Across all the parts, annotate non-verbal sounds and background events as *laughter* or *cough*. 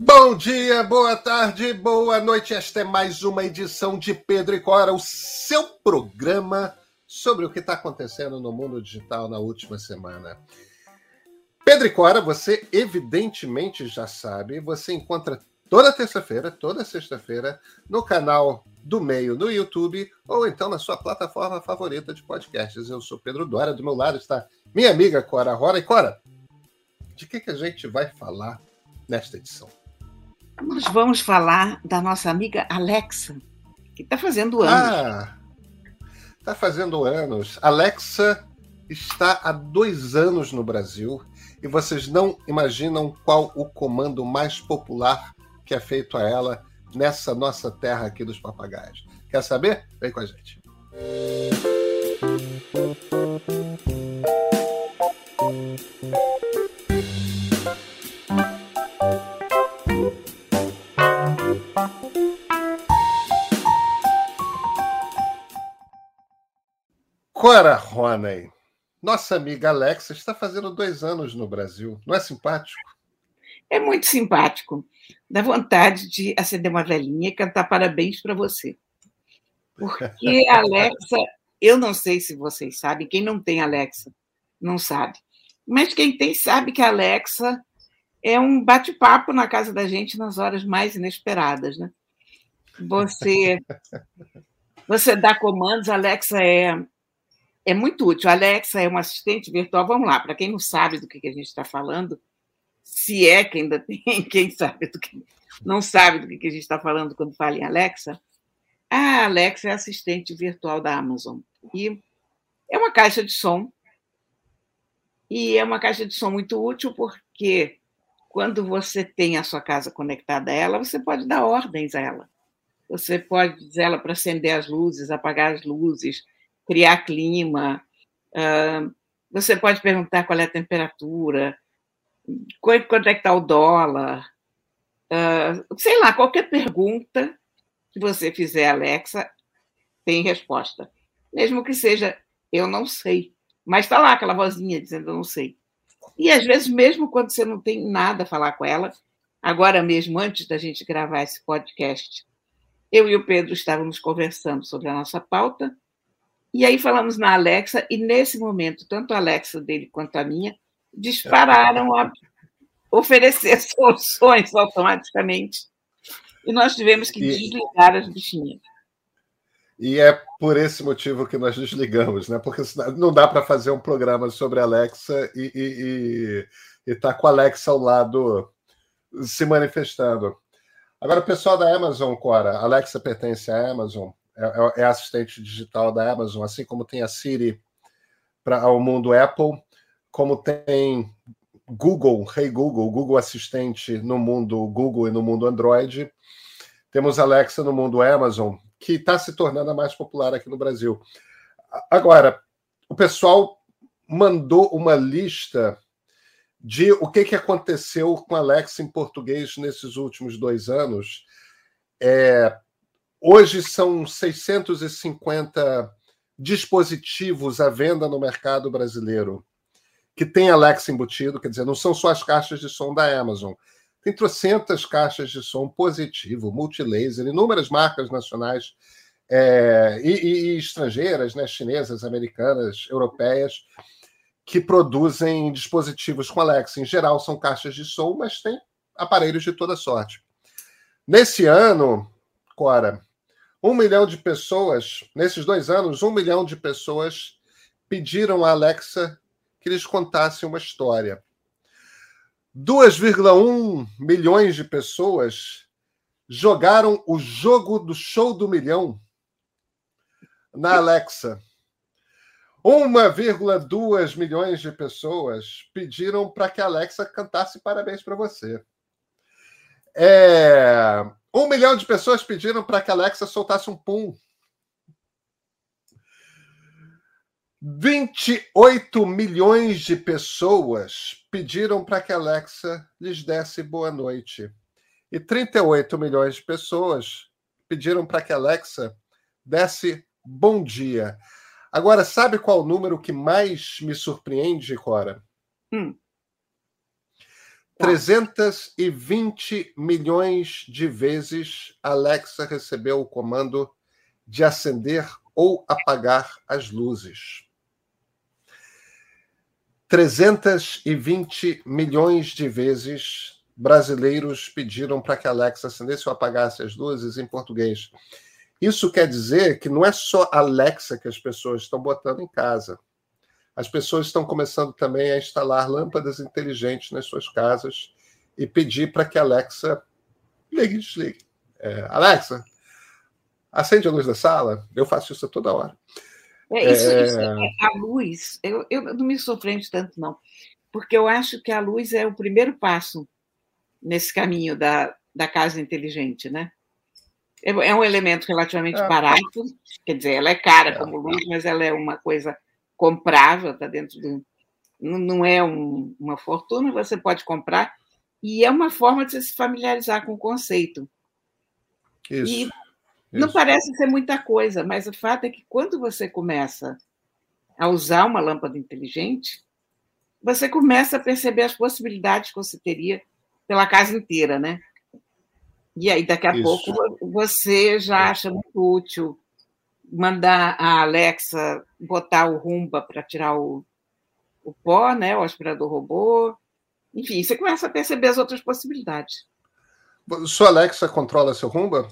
Bom dia, boa tarde, boa noite. Esta é mais uma edição de Pedro e Cora, o seu programa sobre o que está acontecendo no mundo digital na última semana. Pedro e Cora, você evidentemente já sabe, você encontra toda terça-feira, toda sexta-feira, no canal do Meio no YouTube ou então na sua plataforma favorita de podcasts. Eu sou Pedro Dória, do meu lado está minha amiga Cora Rora. E Cora, de que, que a gente vai falar nesta edição? Nós vamos falar da nossa amiga Alexa, que está fazendo anos. Ah, está fazendo anos. Alexa está há dois anos no Brasil e vocês não imaginam qual o comando mais popular que é feito a ela nessa nossa terra aqui dos papagaios. Quer saber? Vem com a gente. Cora Roney, nossa amiga Alexa está fazendo dois anos no Brasil. Não é simpático? É muito simpático. Dá vontade de acender uma velhinha e cantar parabéns para você. Porque a *laughs* Alexa, eu não sei se vocês sabem, quem não tem Alexa não sabe. Mas quem tem sabe que a Alexa é um bate-papo na casa da gente nas horas mais inesperadas, né? Você *laughs* você dá comandos, a Alexa é é muito útil. A Alexa é uma assistente virtual. Vamos lá, para quem não sabe do que, a gente está falando, se é que ainda *laughs* tem quem sabe do que não sabe do que, a gente está falando quando fala em Alexa, a Alexa é assistente virtual da Amazon. E é uma caixa de som. E é uma caixa de som muito útil porque quando você tem a sua casa conectada a ela, você pode dar ordens a ela. Você pode dizer ela para acender as luzes, apagar as luzes, criar clima. Uh, você pode perguntar qual é a temperatura, quanto é que está o dólar, uh, sei lá, qualquer pergunta que você fizer, Alexa, tem resposta. Mesmo que seja eu não sei, mas está lá aquela vozinha dizendo eu não sei. E às vezes, mesmo quando você não tem nada a falar com ela, agora mesmo, antes da gente gravar esse podcast, eu e o Pedro estávamos conversando sobre a nossa pauta e aí falamos na Alexa, e nesse momento, tanto a Alexa dele quanto a minha dispararam a oferecer *laughs* soluções automaticamente. E nós tivemos que desligar as bichinhas. E é por esse motivo que nós desligamos, né? Porque não dá para fazer um programa sobre Alexa e estar tá com a Alexa ao lado se manifestando. Agora, o pessoal da Amazon, Cora, Alexa pertence à Amazon, é, é, é assistente digital da Amazon, assim como tem a Siri para o mundo Apple, como tem Google, Hey Google, Google Assistente no mundo Google e no mundo Android. Temos Alexa no mundo Amazon, que está se tornando a mais popular aqui no Brasil. Agora, o pessoal mandou uma lista de o que, que aconteceu com Alexa em português nesses últimos dois anos. É, Hoje são 650 dispositivos à venda no mercado brasileiro que tem Alexa embutido, quer dizer, não são só as caixas de som da Amazon. Tem trocentas caixas de som positivo, multilaser, inúmeras marcas nacionais é, e, e, estrangeiras, né, chinesas, americanas, europeias, que produzem dispositivos com Alexa. Em geral, são caixas de som, mas tem aparelhos de toda sorte. Nesse ano, Cora, um milhão de pessoas, nesses dois anos, um milhão de pessoas pediram a Alexa que lhes contasse uma história. 2,1 milhões de pessoas jogaram o jogo do show do milhão na Alexa. 1,2 milhões de pessoas pediram para que a Alexa cantasse parabéns para você. É, um milhão de pessoas pediram para que a Alexa soltasse um pum. 28 milhões de pessoas pediram para que a Alexa lhes desse boa noite. E 38 milhões de pessoas pediram para que a Alexa desse bom dia. Agora, sabe qual o número que mais me surpreende, Cora? Hum. 320 milhões de vezes Alexa recebeu o comando de acender ou apagar as luzes. 320 milhões de vezes brasileiros pediram para que Alexa acendesse ou apagasse as luzes em português. Isso quer dizer que não é só Alexa que as pessoas estão botando em casa. As pessoas estão começando também a instalar lâmpadas inteligentes nas suas casas e pedir para que a Alexa ligue e desligue. É, Alexa, acende a luz da sala. Eu faço isso toda hora. É, isso, é... Isso, é, a luz, eu, eu não me surpreende tanto, não, porque eu acho que a luz é o primeiro passo nesse caminho da, da casa inteligente, né? É, é um elemento relativamente é. barato, quer dizer, ela é cara como luz, mas ela é uma coisa comprável, está dentro do. Não é um, uma fortuna, você pode comprar, e é uma forma de você se familiarizar com o conceito. Isso. E não Isso. parece ser muita coisa, mas o fato é que quando você começa a usar uma lâmpada inteligente, você começa a perceber as possibilidades que você teria pela casa inteira, né? E aí, daqui a Isso. pouco, você já acha muito útil mandar a Alexa botar o Rumba para tirar o, o pó, né? O aspirador robô. Enfim, você começa a perceber as outras possibilidades. Sua Alexa controla seu Rumba?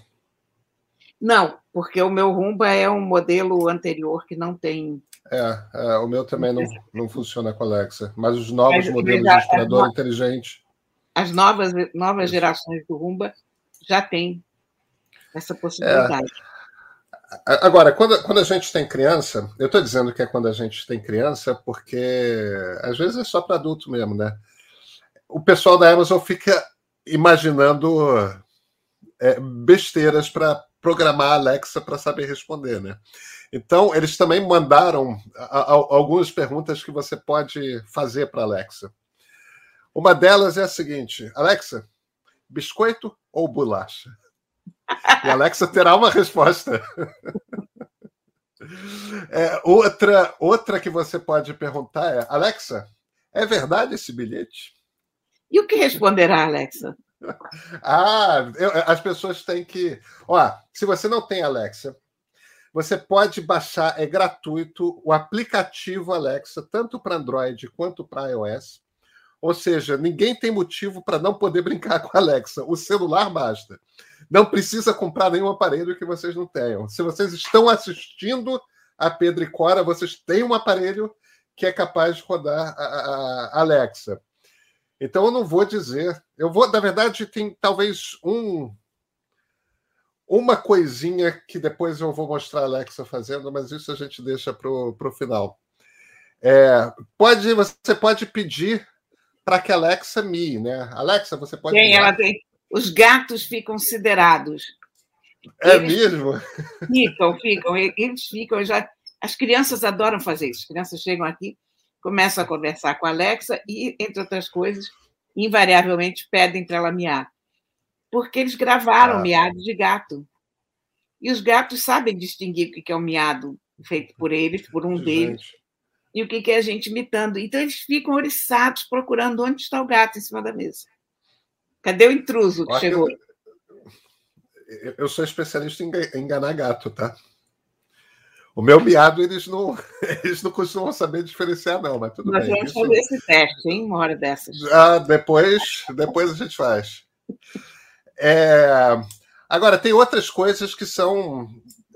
Não, porque o meu Rumba é um modelo anterior que não tem. É, é o meu também não, não funciona com a Alexa, mas os novos mas, modelos de aspirador inteligente. As novas, novas gerações do Rumba já têm essa possibilidade. É. Agora, quando, quando a gente tem criança, eu estou dizendo que é quando a gente tem criança, porque às vezes é só para adulto mesmo, né? O pessoal da Amazon fica imaginando é, besteiras para programar a Alexa para saber responder, né? Então, eles também mandaram a, a, algumas perguntas que você pode fazer para a Alexa. Uma delas é a seguinte: Alexa, biscoito ou bolacha? E a Alexa terá uma resposta. É, outra, outra que você pode perguntar é: Alexa, é verdade esse bilhete? E o que responderá, Alexa? ah, eu, as pessoas têm que. Ó, se você não tem Alexa, você pode baixar, é gratuito, o aplicativo Alexa, tanto para Android quanto para iOS. Ou seja, ninguém tem motivo para não poder brincar com a Alexa. O celular basta. Não precisa comprar nenhum aparelho que vocês não tenham. Se vocês estão assistindo a Pedro e Cora, vocês têm um aparelho que é capaz de rodar a, a, Alexa. Então eu não vou dizer. Eu vou, na verdade, tem talvez um uma coisinha que depois eu vou mostrar a Alexa fazendo, mas isso a gente deixa para o final. É, pode, você pode pedir para que a Alexa mie, né? Alexa, você pode. Tem, ela tem. Os gatos ficam siderados. É eles mesmo? Ficam, ficam, eles ficam. Já, as crianças adoram fazer isso. As crianças chegam aqui, começam a conversar com a Alexa e, entre outras coisas, invariavelmente pedem para ela miar. Porque eles gravaram ah. miados de gato. E os gatos sabem distinguir o que é um miado feito por eles, por um gente. deles, e o que é a gente imitando. Então, eles ficam oriçados procurando onde está o gato em cima da mesa. Cadê o intruso que chegou? Eu, eu sou especialista em enganar gato, tá? O meu miado, eles não, *laughs* eles não costumam saber diferenciar, não, mas tudo Nós bem. Nós vamos fazer esse teste, hein? Uma hora dessas. Ah, depois, depois a gente faz. É... Agora, tem outras coisas que são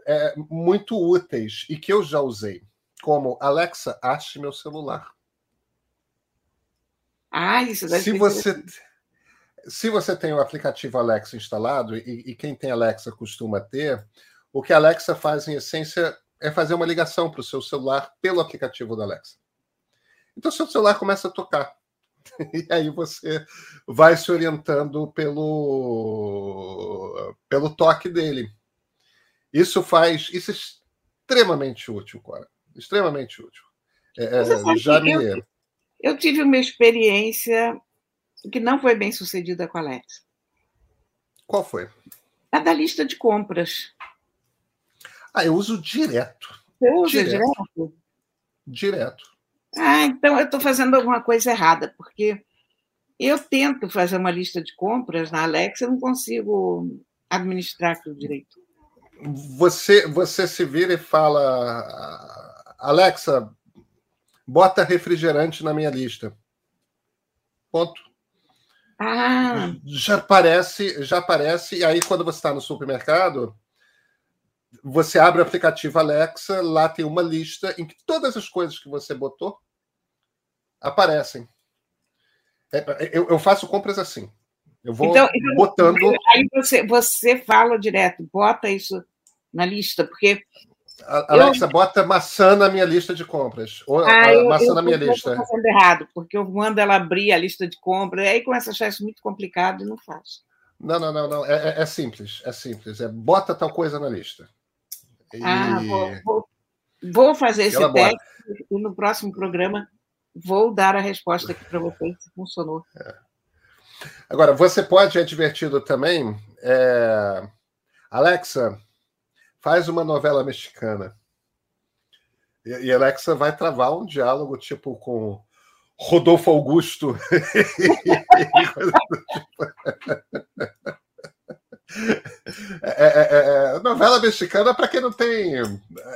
é, muito úteis e que eu já usei, como Alexa, ache meu celular. Ah, isso deve se você Se você tem o aplicativo Alexa instalado, e, e quem tem Alexa costuma ter, o que a Alexa faz, em essência, é fazer uma ligação para o seu celular pelo aplicativo da Alexa. Então, seu celular começa a tocar. *laughs* E aí você vai se orientando pelo, pelo toque dele. Isso faz. Isso é extremamente útil, Cora. Extremamente útil. É, é já me... eu, eu tive uma experiência que não foi bem sucedida com a Alexa. Qual foi? A da lista de compras. Ah, eu uso direto. Você usa direto? Direto. direto. Ah, então eu estou fazendo alguma coisa errada, porque Eu tento fazer uma lista de compras na Alexa, eu não consigo administrar aquilo direito. Você, você se vira e fala, Alexa, bota refrigerante na minha lista. Ponto. Ah. Já aparece, já aparece, e aí quando você está no supermercado, você abre o aplicativo Alexa, lá tem uma lista em que todas as coisas que você botou aparecem. É, eu, eu faço compras assim. Eu vou então, então botando. Aí você, você fala direto, bota isso na lista, porque. Alexa, eu... bota maçã na minha lista de compras. Ou, ah, eu, maçã eu, na minha lista. Eu fazendo errado, porque eu mando ela abrir a lista de compras, aí começa a achar isso muito complicado e não faz. Não, não, não, não. É, é, é simples, é simples. É bota tal coisa na lista. E... Ah, vou, vou, vou fazer esse teste e no próximo programa vou dar a resposta aqui para vocês se funcionou. É. Agora, você pode, é divertido também. É... Alexa, faz uma novela mexicana. E, e Alexa vai travar um diálogo tipo com Rodolfo Augusto. *laughs* É, é, é, é, novela mexicana para quem não tem.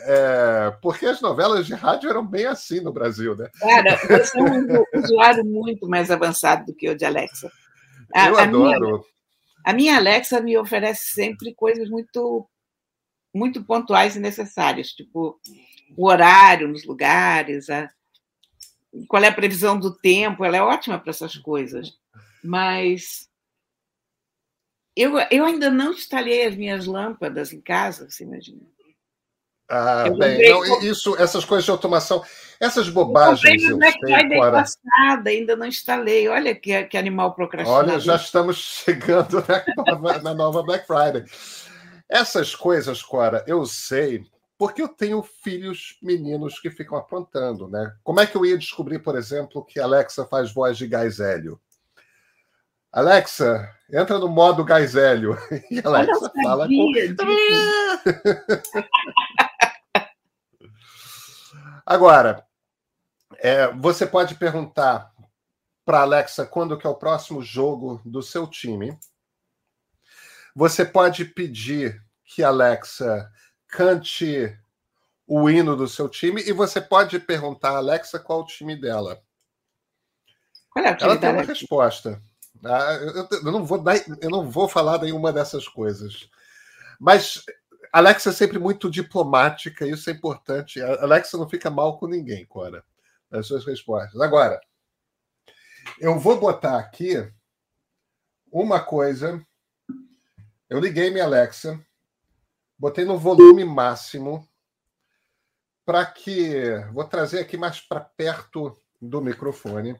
É, porque as novelas de rádio eram bem assim no Brasil, né? Cara, você é um usuário muito mais avançado do que o de Alexa. A, Eu adoro. Minha, a minha Alexa me oferece sempre coisas muito, muito pontuais e necessárias, tipo o horário nos lugares, a, qual é a previsão do tempo. Ela é ótima para essas coisas, mas eu, eu ainda não instalei as minhas lâmpadas em casa, você imagina. Ah, bem, não, isso, essas coisas de automação, essas bobagens. Eu comprei no Black Friday passada, ainda não instalei. Olha que, que animal procrastinador. Olha, já estamos *laughs* chegando na na nova Black Friday. Essas coisas, Cora, eu sei, porque eu tenho filhos meninos que ficam aprontando, né? Como é que eu ia descobrir, por exemplo, que Alexa faz voz de gás hélio? Alexa, entra no modo gás hélio. *laughs* E Alexa fala com. *laughs* Agora, é, você pode perguntar para Alexa quando que é o próximo jogo do seu time. Você pode pedir que Alexa cante o hino do seu time e você pode perguntar a Alexa qual o time dela. Qual é o time Ela tem uma resposta. Ah, eu, eu, não vou dar, eu não vou falar nenhuma dessas coisas. Mas Alexa é sempre muito diplomática, isso é importante. A Alexa não fica mal com ninguém, Cora, nas suas respostas. Agora, eu vou botar aqui uma coisa. Eu liguei minha Alexa, botei no volume máximo para que. Vou trazer aqui mais para perto do microfone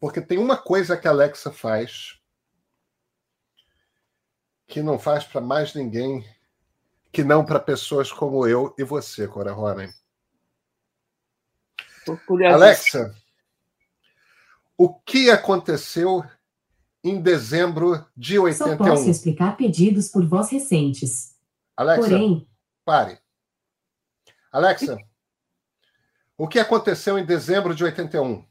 porque tem uma coisa que a Alexa faz que não faz para mais ninguém que não para pessoas como eu e você, Cora Ronen. Alexa, o que aconteceu em dezembro de 81? Só posso explicar pedidos por voz recentes. Alexa, Porém... pare. Alexa, o que aconteceu em dezembro de 81?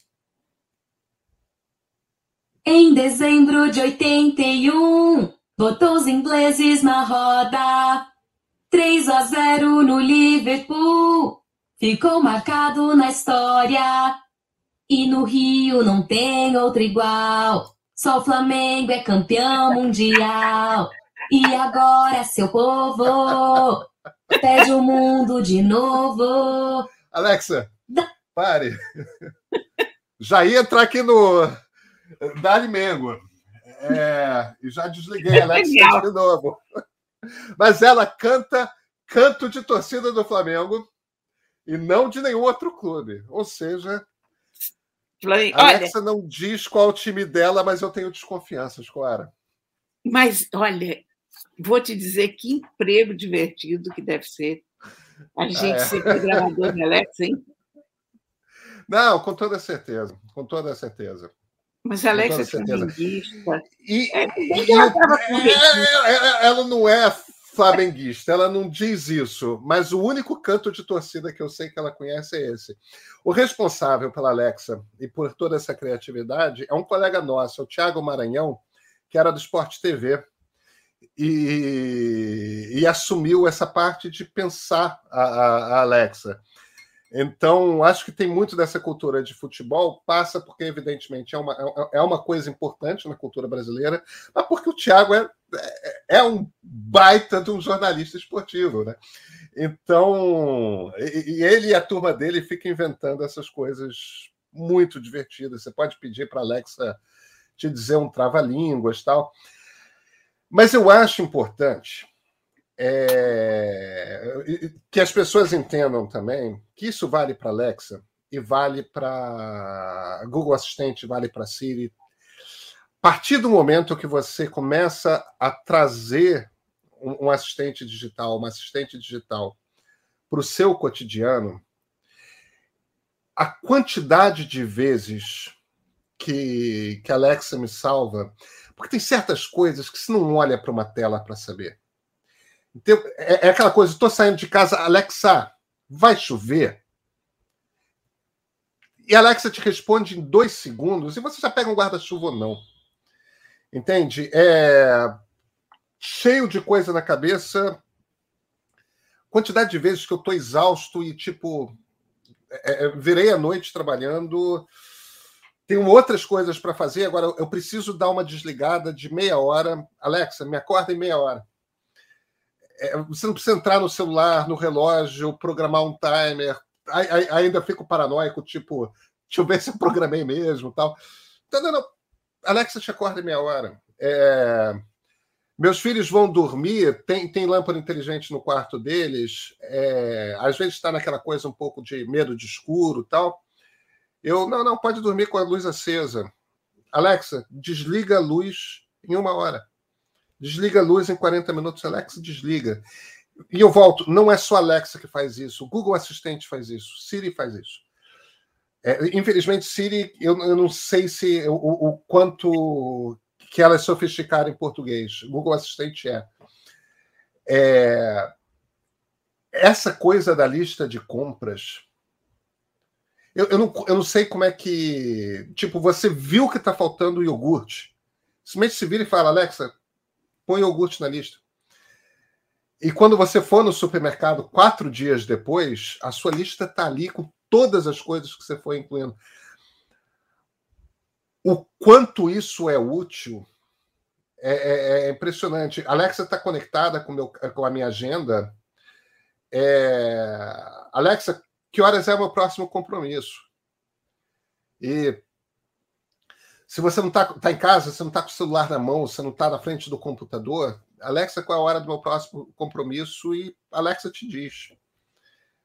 Em dezembro de 81, botou os ingleses na roda. 3 a 0 no Liverpool, ficou marcado na história. E no Rio não tem outro igual. Só o Flamengo é campeão mundial. E agora, seu povo, pede o mundo de novo. Alexa, pare. Já ia entrar aqui no, Dali Mengo. É, e já desliguei a Alexa de novo. Mas ela canta canto de torcida do Flamengo e não de nenhum outro clube. Ou seja, a Alexa olha, não diz qual o time dela, mas eu tenho desconfianças, Clara. Mas, olha, vou te dizer que emprego divertido que deve ser a gente ah, é. ser programador de Alexa, hein? Não, com toda certeza, com toda certeza. Mas a Alexa é flamenguista. E, é, e ela, ela, ela, não é flamenguista, ela não diz isso, mas o único canto de torcida que eu sei que ela conhece é esse. O responsável pela Alexa e por toda essa criatividade é um colega nosso, o Thiago Maranhão, que era do Sport TV. E, e assumiu essa parte de pensar a, a, a Alexa. Então, acho que tem muito dessa cultura de futebol, passa porque, evidentemente, é uma, é, é uma coisa importante na cultura brasileira, mas porque o Thiago é, é, é um baita de um jornalista esportivo, né? Então, e, ele e a turma dele ficam inventando essas coisas muito divertidas. Você pode pedir para a Alexa te dizer um trava-línguas tal. Mas eu acho importante é, que as pessoas entendam também que isso vale para Alexa e vale para Google Assistente, vale para Siri. Partir do momento que você começa a trazer um, assistente digital, uma assistente digital para o seu cotidiano, a quantidade de vezes que, que Alexa me salva, porque tem certas coisas que você não olha para uma tela para saber. Então, é, é aquela coisa, estou saindo de casa, Alexa, vai chover? E a Alexa te responde em dois segundos e você já pega um guarda-chuva ou não. Entende? É cheio de coisa na cabeça. Quantidade de vezes que eu estou exausto e, tipo, é, é, virei a noite trabalhando, tenho outras coisas para fazer. Agora, eu preciso dar uma desligada de meia hora. Alexa, me acorda em meia hora é, você não precisa entrar no celular, no relógio, programar um timer. ainda fico paranoico, tipo, *laughs* deixa eu ver se eu programei mesmo tal. Então, não, não. Alexa te acorda meia hora. É... Meus filhos vão dormir, tem, tem lâmpada inteligente no quarto deles, é... às vezes está naquela coisa um pouco de medo de escuro tal. Eu, não, não, pode dormir com a luz acesa. Alexa, desliga a luz em uma hora. Desliga a luz em 40 minutos, Alexa, desliga. E eu volto, não é só Alexa que faz isso, o Google Assistente faz isso, Siri faz isso. É, infelizmente, Siri, eu, eu, não sei se o, o, quanto que ela é sofisticada em português. Google Assistente é. é. Essa coisa da lista de compras. Eu, eu, não, eu não sei como é que. Tipo, você viu que está faltando iogurte. Simplesmente se vira e fala, Alexa, põe iogurte na lista. E quando você for no supermercado quatro dias depois, a sua lista está ali com todas as coisas que você foi incluindo. O quanto isso é útil é, é, é impressionante. Alexa está conectada com, meu, com a minha agenda. É... Alexa, que horas é o meu próximo compromisso? E se você não está tá em casa, você não está com o celular na mão, você não está na frente do computador, Alexa, qual é a hora do meu próximo compromisso? E Alexa te diz.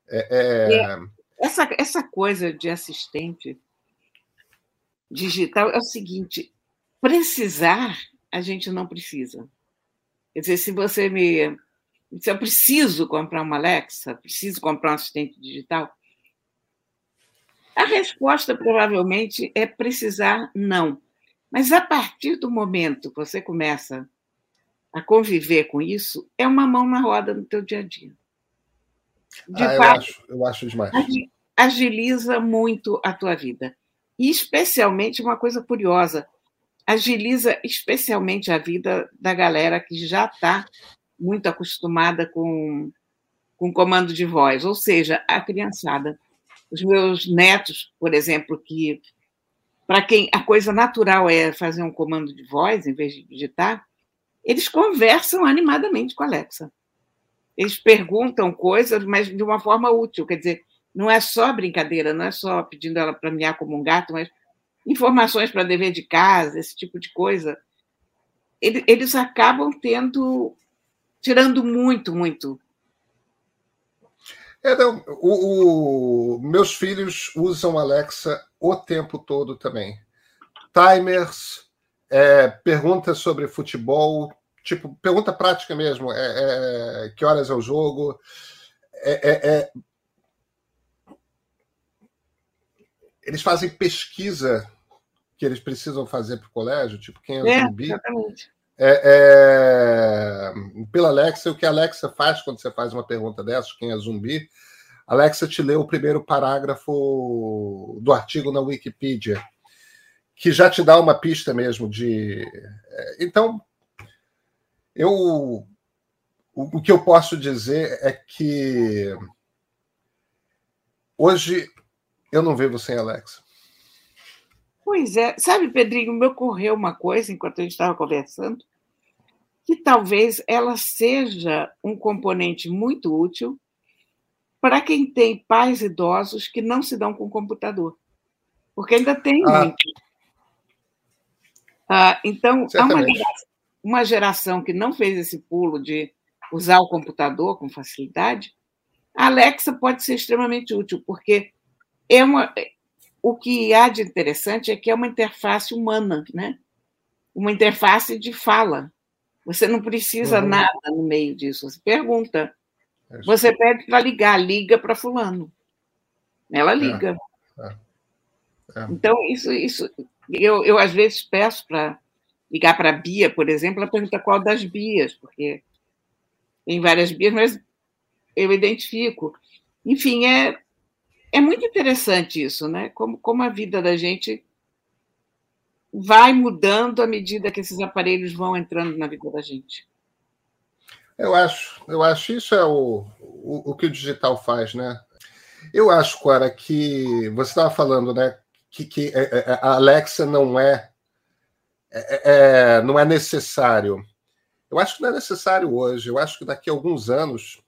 É, é... Essa, essa coisa de assistente digital é o seguinte: precisar, a gente não precisa. Quer dizer, se você me. Se eu preciso comprar uma Alexa, preciso comprar um assistente digital, a resposta provavelmente é precisar não. Mas a partir do momento que você começa a conviver com isso, é uma mão na roda no teu dia a dia. De ah, fato, eu acho, eu acho demais. Agiliza muito a tua vida. E especialmente uma coisa curiosa, agiliza especialmente a vida da galera que já está muito acostumada com, com comando de voz, ou seja, a criançada os meus netos, por exemplo, que para quem a coisa natural é fazer um comando de voz em vez de digitar, eles conversam animadamente com a Alexa. Eles perguntam coisas, mas de uma forma útil, quer dizer, não é só brincadeira, não é só pedindo ela para miar como um gato, mas informações para dever de casa, esse tipo de coisa. Eles acabam tendo, tirando muito, muito é, não, o, o, meus filhos usam Alexa o tempo todo também. Timers, é, perguntas sobre futebol, tipo, pergunta prática mesmo, é, é que horas é o jogo, é, é, é, eles fazem pesquisa que eles precisam fazer para o colégio, tipo quem é o é, Exatamente. é, é, pela Alexa, o que a Alexa faz quando você faz uma pergunta dessas, quem é zumbi, Alexa te lê o primeiro parágrafo do artigo na Wikipedia, que já te dá uma pista mesmo de. Então, eu. O, o que eu posso dizer é que hoje eu não vivo sem Alexa. Pois é. Sabe, Pedrinho, me ocorreu uma coisa enquanto a gente estava conversando, que talvez ela seja um componente muito útil para quem tem pais idosos que não se dão com computador. Porque ainda tem ah. muito. Ah, então, há uma geração, uma geração que não fez esse pulo de usar o computador com facilidade. A Alexa pode ser extremamente útil, porque é uma, o que há de interessante é que é uma interface humana, né? uma interface de fala. Você não precisa uhum. nada no meio disso. Você pergunta. É você pede para ligar, liga para fulano. Ela é, liga. É, é, então, isso, isso eu, eu às vezes peço para ligar para a Bia, por exemplo, ela pergunta qual das Bias, porque tem várias Bias, mas eu identifico. Enfim, é, é muito interessante isso, né? Como, como a vida da gente vai mudando à medida que esses aparelhos vão entrando na vida da gente. Eu acho, eu acho isso é o, o, o que o digital faz, né? Eu acho, Cora, que você estava falando, né, que, que é, é, a Alexa não é, é, é, não é necessário. Eu acho que não é necessário hoje. Eu acho que daqui a alguns anos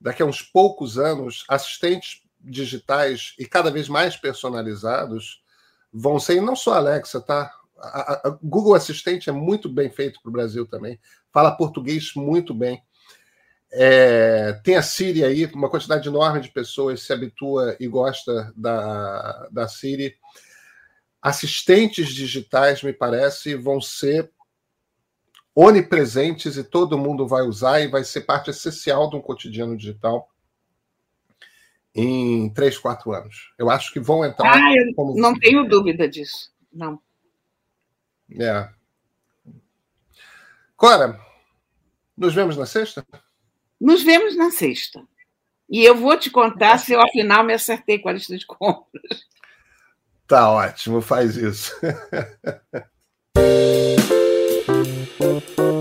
daqui a uns poucos anos, assistentes digitais e cada vez mais personalizados vão ser, e não só a Alexa, tá? A, a Google Assistente é muito bem feito para o Brasil também, fala português muito bem. É, tem a Siri aí, uma quantidade enorme de pessoas se habitua e gosta da, da Siri. Assistentes digitais, me parece, vão ser onipresentes e todo mundo vai usar e vai ser parte essencial de um cotidiano digital em três, quatro anos. Eu acho que vão entrar. Ah, eu como... não tenho dúvida disso. Não. É. Cora, nos vemos na sexta? Nos vemos na sexta. E eu vou te contar se eu, afinal, me acertei com a lista de compras. Tá ótimo, faz isso. *laughs*